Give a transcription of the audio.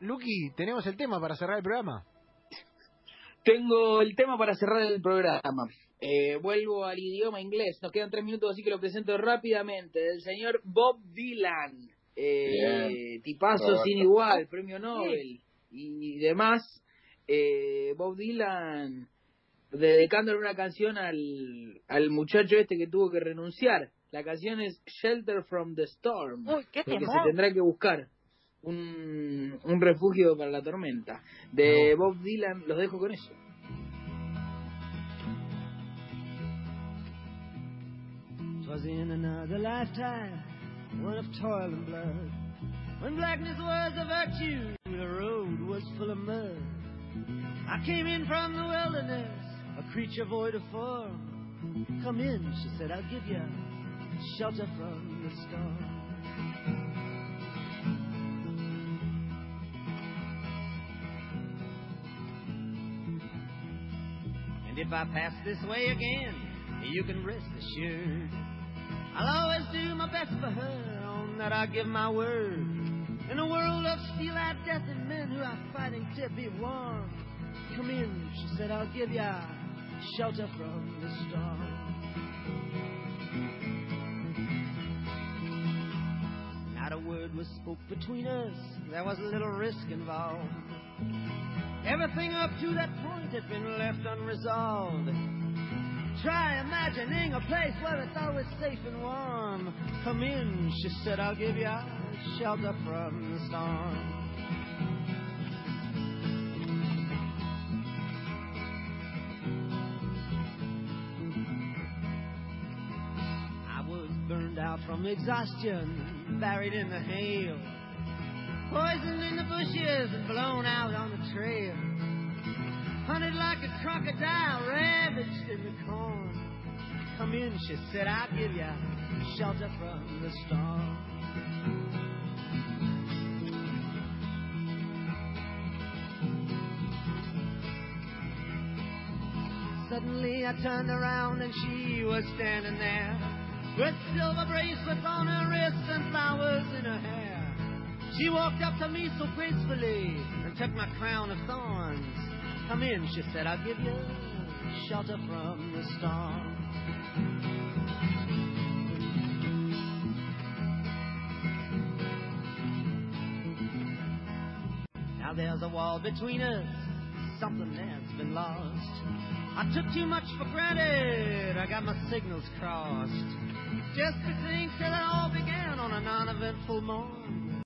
Luqui, tenemos el tema para cerrar el programa. Tengo el tema para cerrar el programa. Eh, vuelvo al idioma inglés. Nos quedan tres minutos, así que lo presento rápidamente. Del señor Bob Dylan. Eh, tipazo sin igual, premio Nobel y demás. Eh, Bob Dylan dedicándole una canción al, al muchacho este que tuvo que renunciar. La canción es Shelter from the Storm. Uy, qué porque se tendrá que buscar un, un refugio para la tormenta. De Bob Dylan, los dejo con eso. Twas in another lifetime, one of toil and blood. When blackness was a virtue, the road was full of mud. I came in from the wilderness, a creature void of form. Come in, she said, I'll give you shelter from the storm. And if I pass this way again, you can rest assured. I'll always do my best for her, on that I give my word. In a world of steel-eyed death and men who are fighting to be warm. Come in, she said, I'll give ya shelter from the storm. Was spoke between us, there was a little risk involved. Everything up to that point had been left unresolved. Try imagining a place where it's always safe and warm. Come in, she said, I'll give you shelter from the storm. Out from exhaustion, buried in the hail, poisoned in the bushes and blown out on the trail hunted like a crocodile, ravaged in the corn. Come in, she said, I'll give you shelter from the storm. Suddenly I turned around and she was standing there with silver bracelets on her wrists and flowers in her hair. She walked up to me so gracefully and took my crown of thorns. Come in, she said, I'll give you shelter from the storm. Now there's a wall between us, something that's been lost. I took too much for granted, I got my signals crossed. Just to think till it all began on a non-eventful morn.